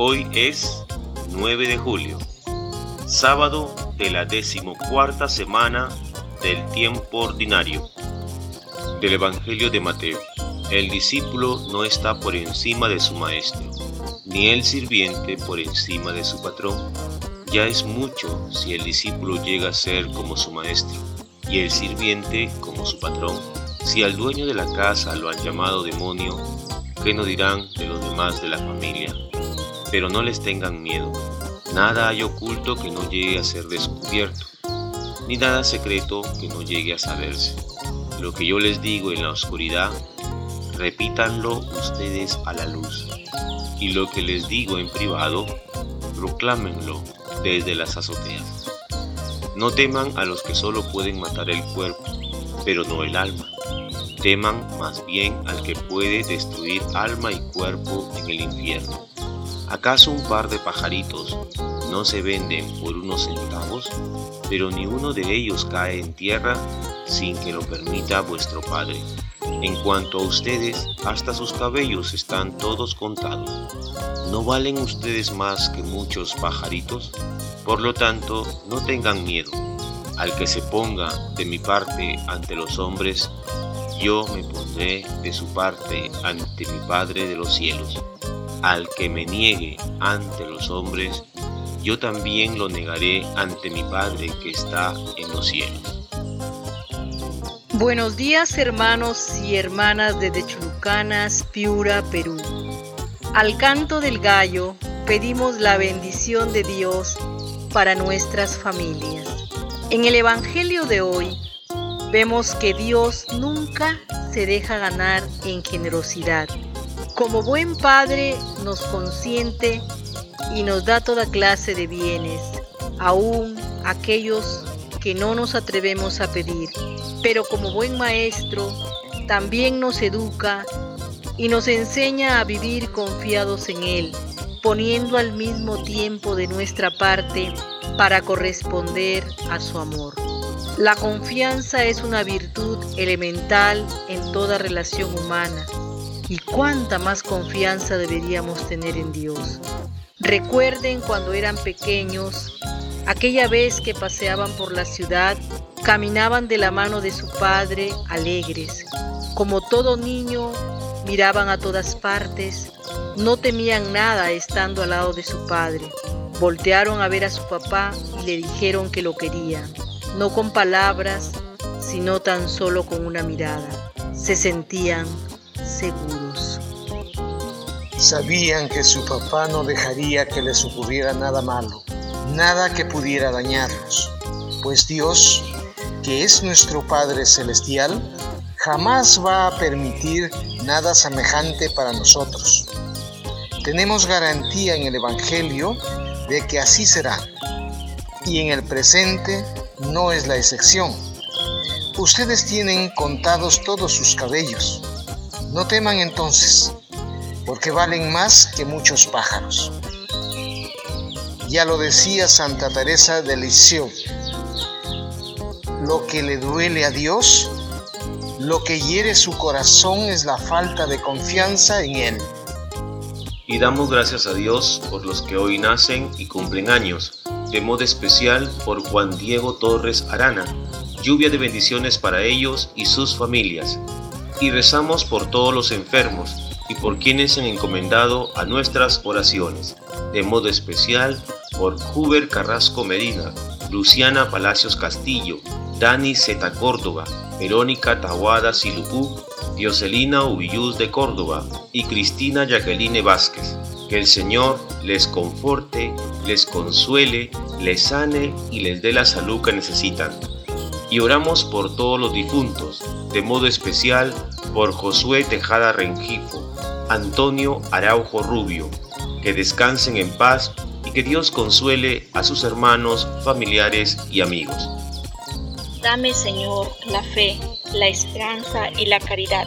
Hoy es 9 de julio, sábado de la decimocuarta semana del tiempo ordinario. Del Evangelio de Mateo. El discípulo no está por encima de su maestro, ni el sirviente por encima de su patrón. Ya es mucho si el discípulo llega a ser como su maestro y el sirviente como su patrón. Si al dueño de la casa lo han llamado demonio, ¿qué no dirán de los demás de la familia? Pero no les tengan miedo. Nada hay oculto que no llegue a ser descubierto, ni nada secreto que no llegue a saberse. Lo que yo les digo en la oscuridad, repítanlo ustedes a la luz. Y lo que les digo en privado, proclámenlo desde las azoteas. No teman a los que solo pueden matar el cuerpo, pero no el alma. Teman más bien al que puede destruir alma y cuerpo en el infierno. ¿Acaso un par de pajaritos no se venden por unos centavos? Pero ni uno de ellos cae en tierra sin que lo permita vuestro Padre. En cuanto a ustedes, hasta sus cabellos están todos contados. ¿No valen ustedes más que muchos pajaritos? Por lo tanto, no tengan miedo. Al que se ponga de mi parte ante los hombres, yo me pondré de su parte ante mi Padre de los cielos. Al que me niegue ante los hombres, yo también lo negaré ante mi Padre que está en los cielos. Buenos días hermanos y hermanas de Chulucanas, Piura, Perú. Al canto del gallo pedimos la bendición de Dios para nuestras familias. En el Evangelio de hoy vemos que Dios nunca se deja ganar en generosidad. Como buen Padre nos consiente y nos da toda clase de bienes, aún aquellos que no nos atrevemos a pedir. Pero como buen maestro, también nos educa y nos enseña a vivir confiados en Él, poniendo al mismo tiempo de nuestra parte para corresponder a su amor. La confianza es una virtud elemental en toda relación humana y cuánta más confianza deberíamos tener en Dios. Recuerden cuando eran pequeños Aquella vez que paseaban por la ciudad, caminaban de la mano de su padre alegres. Como todo niño, miraban a todas partes, no temían nada estando al lado de su padre. Voltearon a ver a su papá y le dijeron que lo querían, no con palabras, sino tan solo con una mirada. Se sentían seguros. Sabían que su papá no dejaría que les ocurriera nada malo nada que pudiera dañarnos, pues Dios, que es nuestro Padre Celestial, jamás va a permitir nada semejante para nosotros. Tenemos garantía en el Evangelio de que así será, y en el presente no es la excepción. Ustedes tienen contados todos sus cabellos. No teman entonces, porque valen más que muchos pájaros. Ya lo decía Santa Teresa de Lisieux. Lo que le duele a Dios, lo que hiere su corazón es la falta de confianza en Él. Y damos gracias a Dios por los que hoy nacen y cumplen años, de modo especial por Juan Diego Torres Arana, lluvia de bendiciones para ellos y sus familias. Y rezamos por todos los enfermos y por quienes han encomendado a nuestras oraciones, de modo especial por Huber Carrasco Medina, Luciana Palacios Castillo, Dani Zeta Córdoba, Verónica Tahuada Silupú, Dioselina Ubilluz de Córdoba y Cristina Jacqueline Vázquez. Que el Señor les conforte, les consuele, les sane y les dé la salud que necesitan. Y oramos por todos los difuntos, de modo especial por Josué Tejada Rengifo, Antonio Araujo Rubio, que descansen en paz y que Dios consuele a sus hermanos, familiares y amigos. Dame, Señor, la fe, la esperanza y la caridad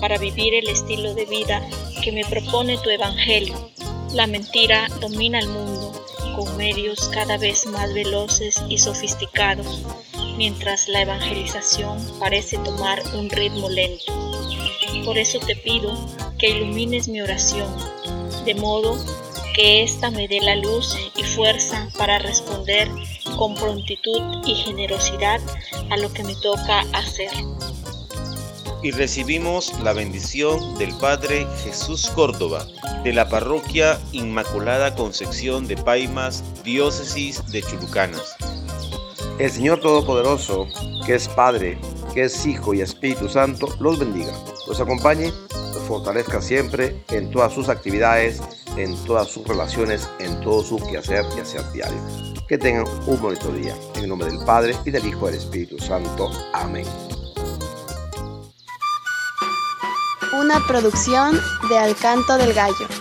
para vivir el estilo de vida que me propone tu Evangelio. La mentira domina el mundo con medios cada vez más veloces y sofisticados, mientras la evangelización parece tomar un ritmo lento. Por eso te pido que ilumines mi oración, de modo que ésta me dé la luz y fuerza para responder con prontitud y generosidad a lo que me toca hacer. Y recibimos la bendición del Padre Jesús Córdoba, de la parroquia Inmaculada Concepción de Paimas, diócesis de Chulucanas. El Señor Todopoderoso, que es Padre, que es Hijo y Espíritu Santo, los bendiga, los acompañe, los fortalezca siempre en todas sus actividades, en todas sus relaciones, en todo su quehacer y hacer diario. Que tengan un bonito día. En el nombre del Padre y del Hijo y del Espíritu Santo. Amén. Una producción de Alcanto del Gallo.